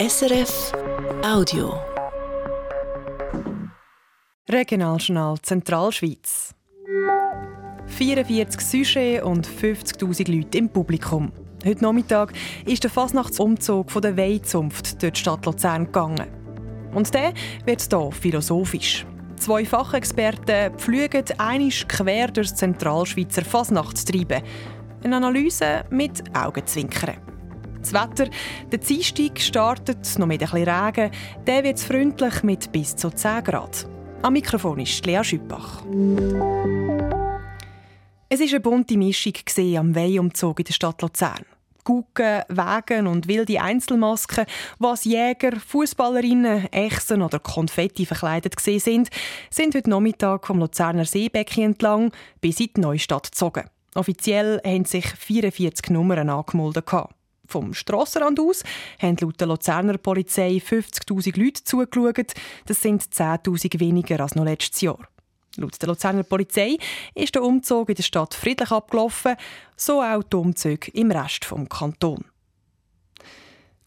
SRF Audio. Regionaljournal Zentralschweiz. 44 Sujets und 50.000 Leute im Publikum. Heute Nachmittag ist der Fasnachtsumzug von der Weizunft durch die Stadt Luzern gegangen. Und der wird hier philosophisch. Zwei Fachexperten pflügen einisch quer durchs Zentralschweizer Fasnachtstreiben. Eine Analyse mit Augenzwinkern. Das Wetter, der Dienstag startet noch mit bisschen Regen. Der wird freundlich mit bis zu 10 Grad. Am Mikrofon ist Lea Schüppach. Es war eine bunte Mischung am Weihumzug in der Stadt Luzern. Gucken, Wagen und wilde Einzelmasken, was Jäger, Fußballerinnen, Echsen oder Konfetti verkleidet sind, sind heute Nachmittag vom Luzerner Seebecken entlang bis in die Neustadt gezogen. Offiziell haben sich 44 Nummern angemeldet. Vom Strassenrand aus haben laut der Luzerner Polizei 50.000 Leute zugeschaut. Das sind 10.000 weniger als noch letztes Jahr. Laut der Luzerner Polizei ist der Umzug in der Stadt friedlich abgelaufen, so auch die Umzüge im Rest des Kantons.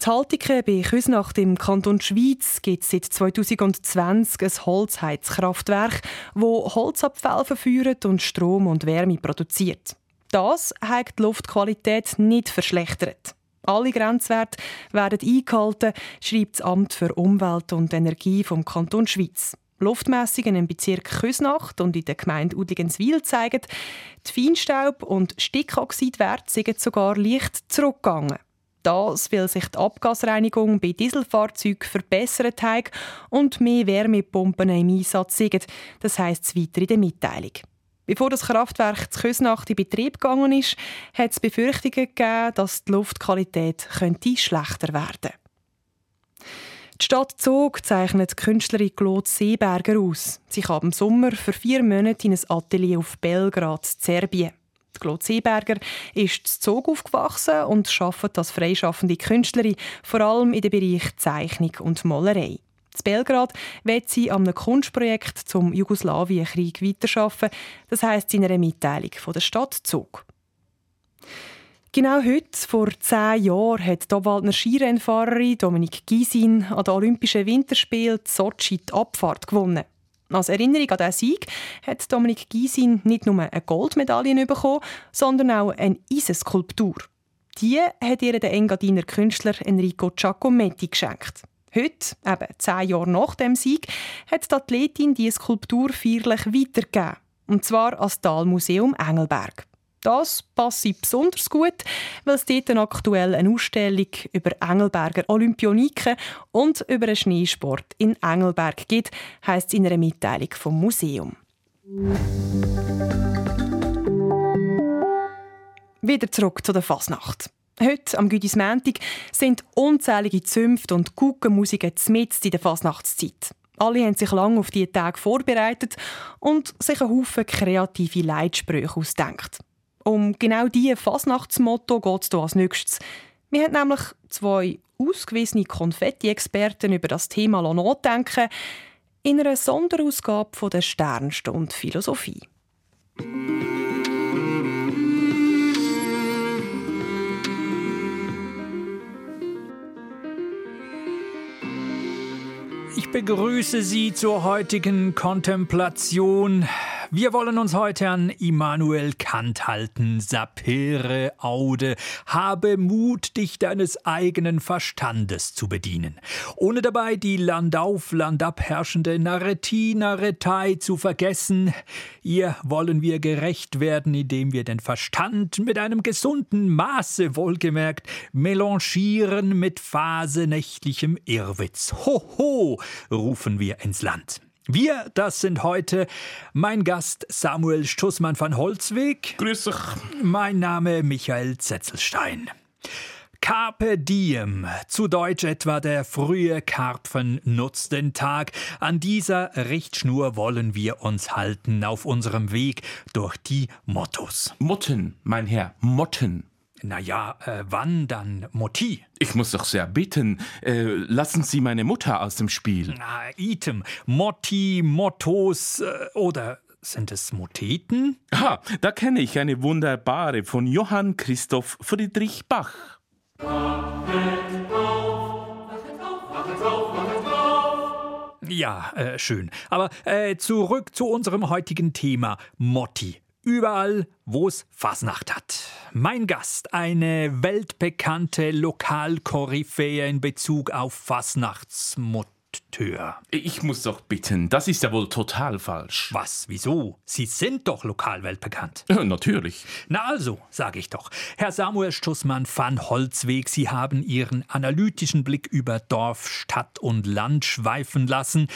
Die Haltiken bei Küsnacht im Kanton Schweiz gibt es seit 2020 ein Holzheizkraftwerk, wo Holzabfälle verführt und Strom und Wärme produziert. Das hat die Luftqualität nicht verschlechtert. Alle Grenzwerte werden eingehalten, schreibt das Amt für Umwelt und Energie vom Kanton Schweiz. Luftmessungen im Bezirk Küsnacht und in der Gemeinde Udligenswil zeigen, die Feinstaub- und Stickoxidwerte sind sogar leicht zurückgegangen. Das, weil sich die Abgasreinigung bei Dieselfahrzeugen verbessert hat und mehr Wärmepumpen im Einsatz sind. Das heisst es weiter in der Mitteilung. Bevor das Kraftwerk zu Küsnacht in Betrieb gegangen ist, hat es Befürchtungen gegeben, dass die Luftqualität könnte schlechter werden könnte. Die Stadt Zug zeichnet die Künstlerin Claude Seeberger aus. Sie kam im Sommer für vier Monate in ein Atelier auf Belgrad, Serbien. Claude Seeberger ist in Zug aufgewachsen und arbeitet als freischaffende Künstlerin, vor allem in dem Bereich Zeichnung und Malerei. In Belgrad wird sie an einem Kunstprojekt zum Jugoslawienkrieg weiterarbeiten. Das heisst in einer Mitteilung von der Stadt Zug. Genau heute, vor zehn Jahren, hat die Obwaldner Skirennfahrerin Dominik Gysin an den Olympischen Winterspielen Sochi die Abfahrt gewonnen. Als Erinnerung an diesen Sieg hat Dominik Gysin nicht nur eine Goldmedaille bekommen, sondern auch eine Eisenskulptur. Die hat ihr der Engadiner Künstler Enrico Giacometti geschenkt. Heute, eben zehn Jahre nach dem Sieg, hat die Athletin diese Skulptur feierlich weitergegeben. Und zwar als Talmuseum Engelberg. Das passt besonders gut, weil es dort aktuell eine Ausstellung über Engelberger Olympioniken und über den Schneesport in Engelberg gibt, heisst es in einer Mitteilung vom Museum. Wieder zurück zu der Fasnacht. Heute, am Güdismäntig, sind unzählige Zünfte und Kuckenmusiken mitten in der Fasnachtszeit. Alle haben sich lange auf diese Tage vorbereitet und sich einen Haufen kreative Leitsprüche ausdenkt. Um genau diese Fasnachtsmotto geht es hier als nächstes. Wir haben nämlich zwei ausgewiesene Konfetti-Experten über das Thema nachdenken in einer Sonderausgabe von der Sternstunde Philosophie. Begrüße Sie zur heutigen Kontemplation wir wollen uns heute an Immanuel Kant halten. Sapere aude. Habe Mut, dich deines eigenen Verstandes zu bedienen. Ohne dabei die landauf, landab herrschende Narretie, Narretei zu vergessen. Ihr wollen wir gerecht werden, indem wir den Verstand mit einem gesunden Maße wohlgemerkt melanchieren mit phasenächtlichem Irrwitz. Hoho, rufen wir ins Land. Wir, das sind heute mein Gast Samuel Stussmann von Holzweg. Grüß dich. Mein Name Michael Zetzelstein. Carpe diem, zu Deutsch etwa der frühe Karpfen nutzt den Tag. An dieser Richtschnur wollen wir uns halten auf unserem Weg durch die Mottos. Motten, mein Herr, Motten. Naja, äh, wann dann Moti? Ich muss doch sehr bitten, äh, lassen Sie meine Mutter aus dem Spiel. Na, Item, Motti, Mottos äh, oder sind es Moteten? Ha, da kenne ich eine wunderbare von Johann Christoph Friedrich Bach. Wachet auf, wachet auf. Ja, äh, schön. Aber äh, zurück zu unserem heutigen Thema Motti. Überall, wo es Fasnacht hat. Mein Gast, eine weltbekannte Lokalkoryphäe in Bezug auf Fasnachtsmotti. Tür. Ich muss doch bitten, das ist ja wohl total falsch. Was? Wieso? Sie sind doch lokalweltbekannt. Ja, natürlich. Na also, sage ich doch. Herr Samuel Stussmann van Holzweg, Sie haben Ihren analytischen Blick über Dorf, Stadt und Land schweifen lassen.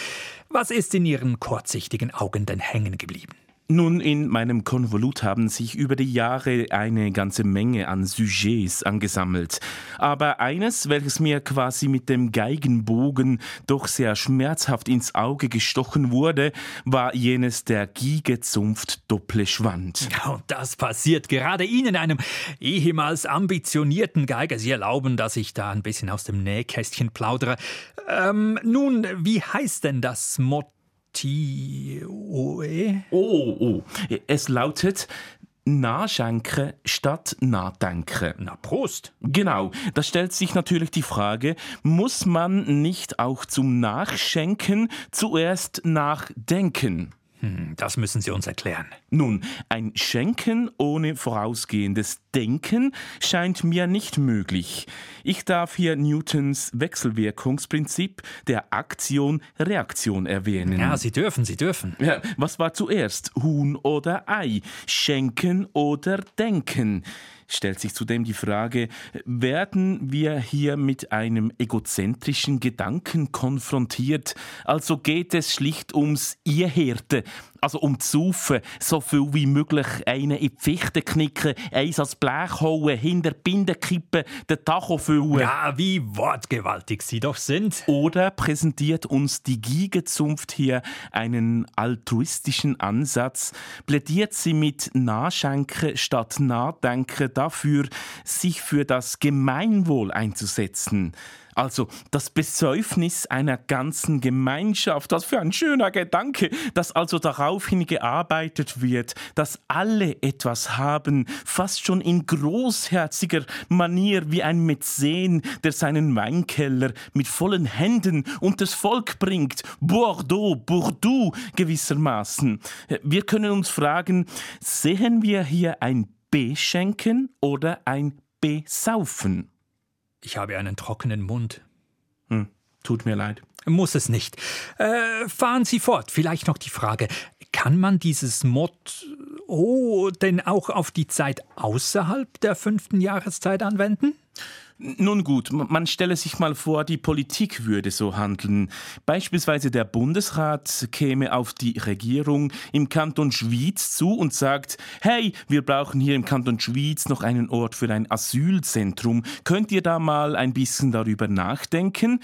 Was ist in Ihren kurzsichtigen Augen denn hängen geblieben? Nun, in meinem Konvolut haben sich über die Jahre eine ganze Menge an Sujets angesammelt. Aber eines, welches mir quasi mit dem Geigenbogen doch sehr schmerzhaft ins Auge gestochen wurde, war jenes der Giegezunft Doppelschwand. Und das passiert gerade Ihnen, einem ehemals ambitionierten Geiger. Sie erlauben, dass ich da ein bisschen aus dem Nähkästchen plaudere. Ähm, nun, wie heißt denn das Motto? T-O-E? Oh, oh. Es lautet Nachschenken statt Nachdenken. Na, Prost. Genau, da stellt sich natürlich die Frage, muss man nicht auch zum Nachschenken zuerst nachdenken? Hm, das müssen Sie uns erklären. Nun, ein Schenken ohne vorausgehendes Denken scheint mir nicht möglich. Ich darf hier Newtons Wechselwirkungsprinzip der Aktion-Reaktion erwähnen. Ja, Sie dürfen, Sie dürfen. Ja, was war zuerst, Huhn oder Ei? Schenken oder Denken? stellt sich zudem die Frage, werden wir hier mit einem egozentrischen Gedanken konfrontiert? Also geht es schlicht ums Ihhirte, also um zu saufen, so viel wie möglich einen in die Fichte knicken, eins als Blech hauen, hinter die Binde kippen, den Tacho füllen. Ja, wie wortgewaltig Sie doch sind. Oder präsentiert uns die Giegezunft hier einen altruistischen Ansatz? Plädiert sie mit Nachschenken statt Nachdenken dafür, sich für das Gemeinwohl einzusetzen? Also das Besäufnis einer ganzen Gemeinschaft. Was für ein schöner Gedanke, dass also daraufhin gearbeitet wird, dass alle etwas haben, fast schon in großherziger Manier wie ein Mäzen, der seinen Weinkeller mit vollen Händen unters Volk bringt. Bordeaux, Bordeaux gewissermaßen. Wir können uns fragen, sehen wir hier ein Beschenken oder ein Besaufen? Ich habe einen trockenen Mund. Hm, tut mir leid. Muss es nicht. Äh, fahren Sie fort. Vielleicht noch die Frage: Kann man dieses Mod oh, denn auch auf die Zeit außerhalb der fünften Jahreszeit anwenden? Nun gut, man stelle sich mal vor, die Politik würde so handeln. Beispielsweise der Bundesrat käme auf die Regierung im Kanton Schwyz zu und sagt, hey, wir brauchen hier im Kanton Schwyz noch einen Ort für ein Asylzentrum. Könnt ihr da mal ein bisschen darüber nachdenken?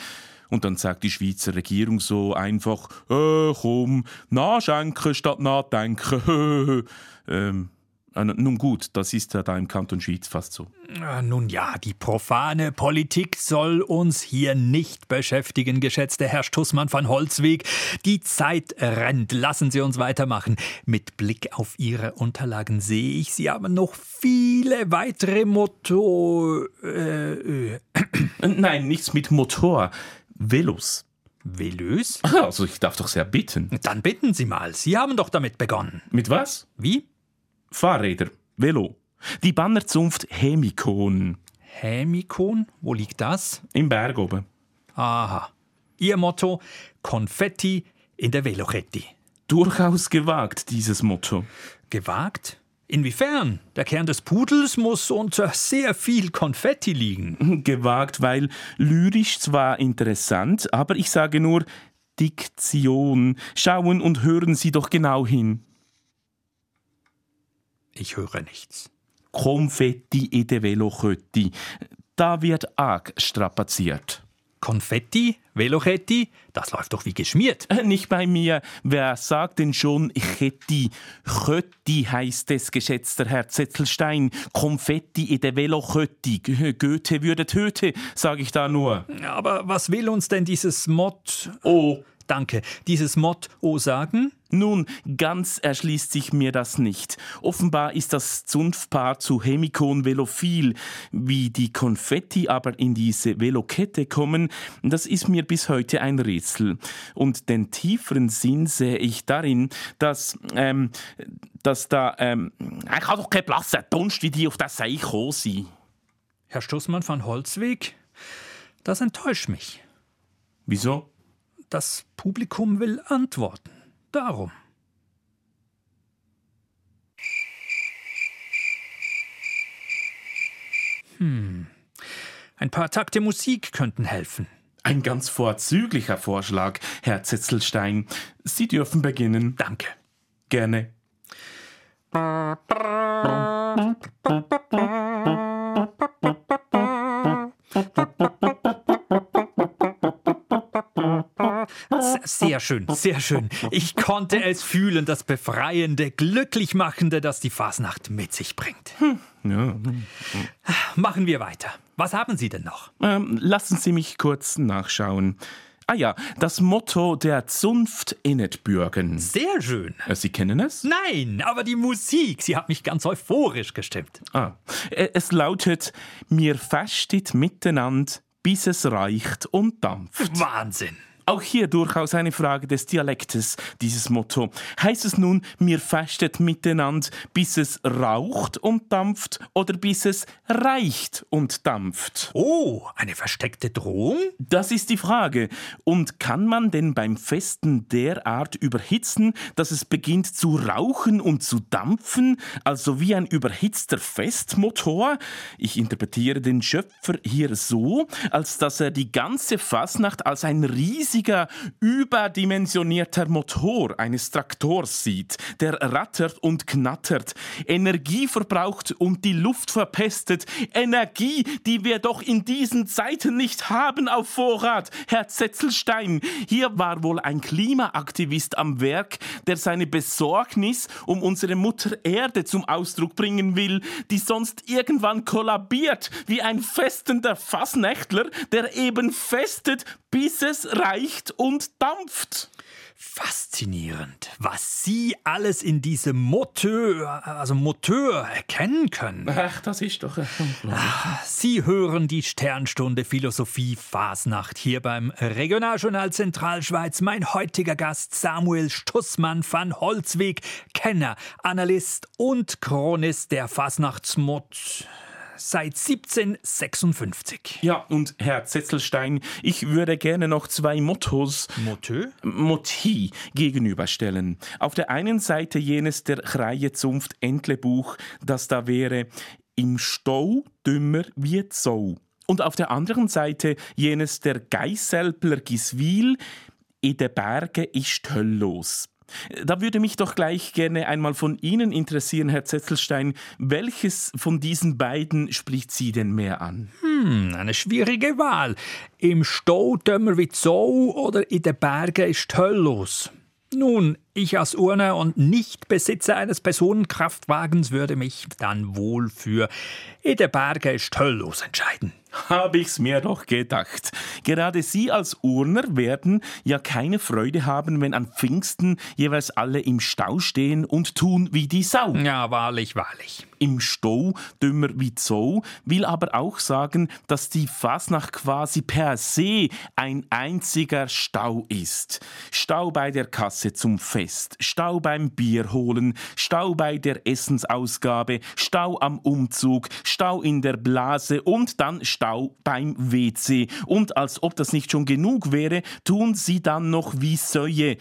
Und dann sagt die Schweizer Regierung so einfach, äh, komm, nachschenken statt nachdenken. ähm, äh, nun gut, das ist ja da im Kanton Schwyz fast so. Nun ja, die profane Politik soll uns hier nicht beschäftigen, geschätzter Herr Stussmann von Holzweg. Die Zeit rennt. Lassen Sie uns weitermachen. Mit Blick auf Ihre Unterlagen sehe ich, Sie haben noch viele weitere Motor. Äh, äh. Nein, nichts mit Motor. Velos. Velös? Also ich darf doch sehr bitten. Dann bitten Sie mal. Sie haben doch damit begonnen. Mit was? Wie? Fahrräder, Velo. Die Bannerzunft Hemikon. Hemikon? Wo liegt das? Im Berg oben. Aha. Ihr Motto: Konfetti in der Velochetti. Durchaus gewagt, dieses Motto. Gewagt? Inwiefern? Der Kern des Pudels muss unter sehr viel Konfetti liegen. Gewagt, weil lyrisch zwar interessant, aber ich sage nur Diktion. Schauen und hören Sie doch genau hin. Ich höre nichts. Konfetti in der Velochetti. Da wird arg strapaziert. Konfetti, Velochetti, das läuft doch wie geschmiert. Äh, nicht bei mir. Wer sagt denn schon Chetti? Chötti heißt es, geschätzter Herr Zettelstein. Konfetti in der Velochetti. Goethe würde töte, sage ich da nur. Aber was will uns denn dieses Mod? Oh, danke. Dieses Motto sagen? Nun, ganz erschließt sich mir das nicht. Offenbar ist das Zunftpaar zu Hemikon velophil. Wie die Konfetti aber in diese Velokette kommen, das ist mir bis heute ein Rätsel. Und den tieferen Sinn sehe ich darin, dass, ähm, dass da, ähm, ich habe doch keinen Platz, Dunst, wie die auf das gekommen sind. Herr Stussmann von Holzweg, das enttäuscht mich. Wieso? Das Publikum will antworten. Darum. Hm. Ein paar Takte Musik könnten helfen. Ein ganz vorzüglicher Vorschlag, Herr Zetzelstein. Sie dürfen beginnen. Danke. Gerne. Sehr schön, sehr schön. Ich konnte es fühlen, das Befreiende, Glücklichmachende, das die Fasnacht mit sich bringt. Hm. Ja. Machen wir weiter. Was haben Sie denn noch? Ähm, lassen Sie mich kurz nachschauen. Ah ja, das Motto der Zunft innet bürgen. Sehr schön. Äh, Sie kennen es? Nein, aber die Musik, sie hat mich ganz euphorisch gestimmt. Ah, äh, es lautet, mir festet miteinander, bis es reicht und dampft. Wahnsinn. Auch hier durchaus eine Frage des Dialektes, dieses Motto. Heißt es nun, mir festet miteinander, bis es raucht und dampft oder bis es reicht und dampft? Oh, eine versteckte Drohung? Das ist die Frage. Und kann man denn beim Festen derart überhitzen, dass es beginnt zu rauchen und zu dampfen, also wie ein überhitzter Festmotor? Ich interpretiere den Schöpfer hier so, als dass er die ganze Fasnacht als ein riesiges riesiger, überdimensionierter Motor eines Traktors sieht, der rattert und knattert, Energie verbraucht und die Luft verpestet, Energie, die wir doch in diesen Zeiten nicht haben auf Vorrat. Herr Zetzelstein, hier war wohl ein Klimaaktivist am Werk, der seine Besorgnis um unsere Mutter Erde zum Ausdruck bringen will, die sonst irgendwann kollabiert wie ein festender Fassnächtler, der eben festet, bis es reicht und dampft. Faszinierend, was Sie alles in diesem Moteur, also Moteur erkennen können. Ach, das ist doch Ach, Sie hören die Sternstunde Philosophie Fasnacht hier beim Regionaljournal Zentralschweiz. Mein heutiger Gast Samuel Stussmann van Holzweg, Kenner, Analyst und Chronist der Fasnachtsmod seit 1756. Ja, und Herr Zetzelstein, ich würde gerne noch zwei Mottos Motto? Motti gegenüberstellen. Auf der einen Seite jenes der Kreie-Zunft Entlebuch, das da wäre im Stau dümmer wie Zau. Und auf der anderen Seite jenes der Geisselpler Giswil, in den Bergen ist Höll los. Da würde mich doch gleich gerne einmal von Ihnen interessieren, Herr Zettelstein, welches von diesen beiden spricht Sie denn mehr an? Hm, eine schwierige Wahl. Im Stau dömmer wie Zoo oder in den Bergen ist Höll los. Nun, ich als Urner und Nichtbesitzer eines Personenkraftwagens würde mich dann wohl für in den Bergen ist Höll los entscheiden. Hab ich's mir doch gedacht. Gerade Sie als Urner werden ja keine Freude haben, wenn an Pfingsten jeweils alle im Stau stehen und tun wie die Sau. Ja, wahrlich, wahrlich. Im Stau dümmer wie Zoo will aber auch sagen, dass die Fasnacht quasi per se ein einziger Stau ist. Stau bei der Kasse zum Fest, Stau beim Bier holen, Stau bei der Essensausgabe, Stau am Umzug, Stau in der Blase und dann Stau beim WC. Und als ob das nicht schon genug wäre, tun sie dann noch wie Säue.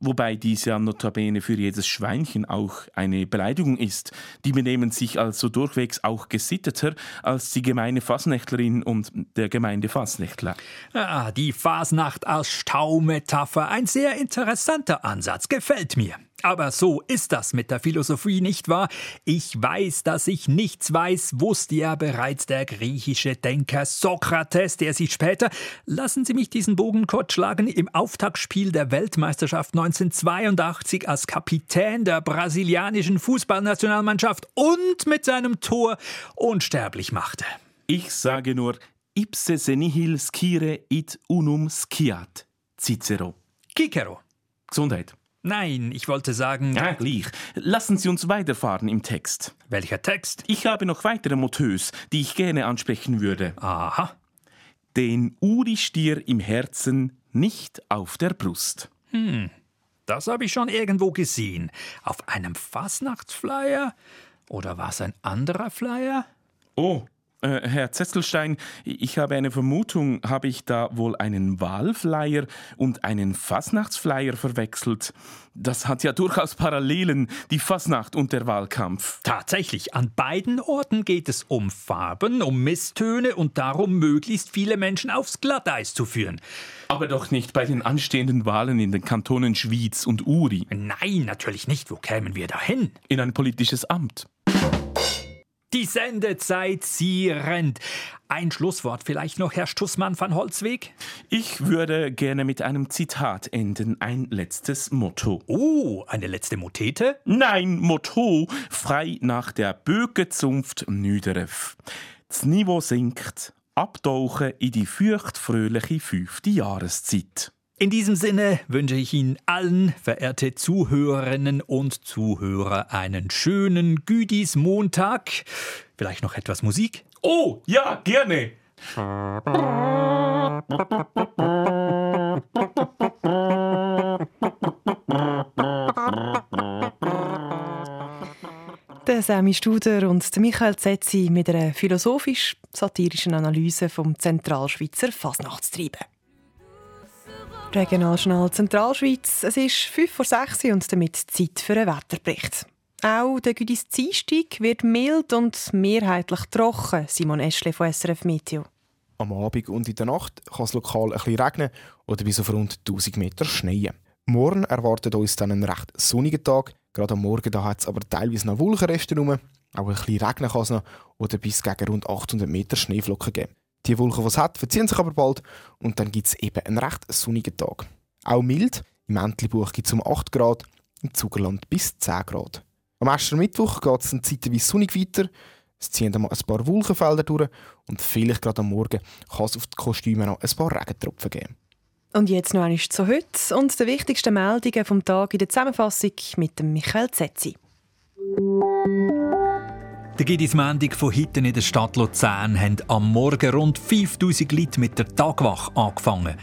Wobei dies ja notabene für jedes Schweinchen auch eine Beleidigung ist. Die benehmen sich also durchwegs auch gesitteter als die gemeine Fasnächtlerin und der gemeinde Fasnächtler. Ah, die Fasnacht als Staumetapher. Ein sehr interessanter Ansatz. Gefällt mir. Aber so ist das mit der Philosophie, nicht wahr? Ich weiß, dass ich nichts weiß, wusste ja bereits der griechische Denker Sokrates, der sich später, lassen Sie mich diesen Bogen kurz schlagen, im Auftaktspiel der Weltmeisterschaft 1982 als Kapitän der brasilianischen Fußballnationalmannschaft und mit seinem Tor unsterblich machte. Ich sage nur, ipse senihil scire it unum sciat. Cicero. Kikero. Gesundheit. Nein, ich wollte sagen. Ja, gleich. Lassen Sie uns weiterfahren im Text. Welcher Text? Ich habe noch weitere Motös, die ich gerne ansprechen würde. Aha. Den Uri-Stier im Herzen, nicht auf der Brust. Hm, das habe ich schon irgendwo gesehen. Auf einem Fasnachtsflyer? Oder war es ein anderer Flyer? Oh, äh, Herr Zetzelstein, ich habe eine Vermutung, habe ich da wohl einen Wahlflyer und einen Fasnachtsflyer verwechselt? Das hat ja durchaus Parallelen, die Fasnacht und der Wahlkampf. Tatsächlich, an beiden Orten geht es um Farben, um Misstöne und darum, möglichst viele Menschen aufs Glatteis zu führen. Aber doch nicht bei den anstehenden Wahlen in den Kantonen Schwyz und Uri. Nein, natürlich nicht. Wo kämen wir dahin? In ein politisches Amt. Die Sendezeit, sie rennt. Ein Schlusswort vielleicht noch, Herr Stussmann van Holzweg? Ich würde gerne mit einem Zitat enden, ein letztes Motto. Oh, eine letzte Motete? Nein, Motto, frei nach der Bögezunft Nüderef. Das Niveau sinkt, abtauchen in die feuchtfröhliche fünfte Jahreszeit. In diesem Sinne wünsche ich Ihnen allen, verehrte Zuhörerinnen und Zuhörer, einen schönen Güdis Montag. Vielleicht noch etwas Musik? Oh, ja, gerne. Der Sammy Studer und Michael Zetzi mit einer philosophisch-satirischen Analyse vom Zentralschweizer Fasnachtstreiben. Regionaljournal Zentralschweiz. Es ist 5 vor 6 und damit Zeit für einen Wetterbericht. Auch der Güdis Dienstag wird mild und mehrheitlich trocken, Simon Eschle von SRF Meteo. Am Abend und in der Nacht kann es lokal ein bisschen regnen oder bis auf rund 1000 Meter schneien. Morgen erwartet uns dann ein recht sonniger Tag. Gerade am Morgen hat es aber teilweise noch Wolkenreste rum. Auch ein bisschen regnen kann es noch oder bis gegen rund 800 Meter Schneeflocken geben. Die Wolken, die es hat, verziehen sich aber bald und dann gibt es eben einen recht sonnigen Tag. Auch mild. Im Entlebuch gibt es um 8 Grad, im Zugerland bis 10 Grad. Am Mittwoch geht es dann zeitweise sonnig weiter. Es ziehen dann mal ein paar Wolkenfelder durch und vielleicht gerade am Morgen kann es auf die Kostüme noch ein paar Regentropfen geben. Und jetzt noch einmal zu heute und den wichtigsten Meldungen vom Tag in der Zusammenfassung mit dem Michael Zetzi. Der Gidismendung von Hitten in der Stadt Luzern haben am Morgen rund 5000 Leute mit der Tagwache angefangen.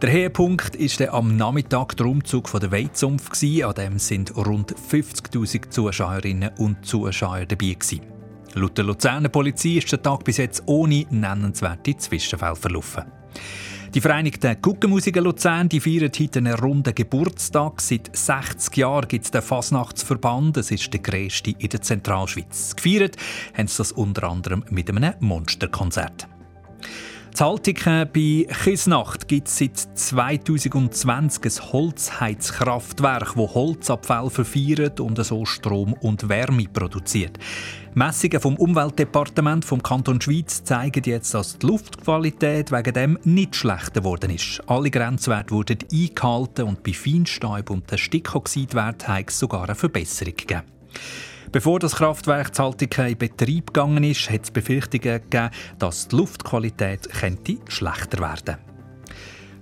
Der Höhepunkt war am Nachmittag der Umzug der Weizsumpf. An dem sind rund 50.000 Zuschauerinnen und Zuschauer dabei. Laut der Luzerner Polizei ist der Tag bis jetzt ohne nennenswerte Zwischenfälle verlaufen. Die Vereinigten Guckenmusiker Luzern die feiern heute einen runden Geburtstag. Seit 60 Jahren gibt es den Fasnachtsverband. Es ist der grösste in der Zentralschweiz. Gefeiert haben sie das unter anderem mit einem Monsterkonzert. Zaltiken bei Kisnacht gibt es seit 2020 ein Holzheizkraftwerk, das Holzabfall verfeiert und so Strom und Wärme produziert. Messungen vom Umweltdepartement vom Kanton Schweiz zeigen jetzt, dass die Luftqualität wegen dem nicht schlechter geworden ist. Alle Grenzwerte wurden eingehalten und bei Feinstaub und den Stickoxidwert hat es sogar eine Verbesserung gegeben. Bevor das Kraftwerk Zaltiken in Betrieb gegangen ist, hat es Befürchtungen gegeben, dass die Luftqualität könnte schlechter werden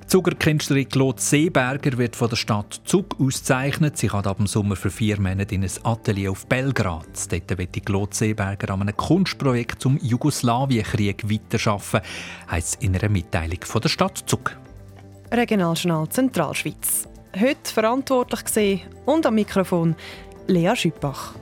die Zuckerkünstlerin Claude Seeberger wird von der Stadt Zug ausgezeichnet. Sie hat ab dem Sommer für vier Monate in ein Atelier auf Belgrad. Dort wird die Claude Seeberger an einem Kunstprojekt zum Jugoslawienkrieg weiterarbeiten, heisst es in einer Mitteilung von der Stadt Zug. Regionaljournal Zentralschweiz. Heute verantwortlich gesehen und am Mikrofon Lea Schüppach.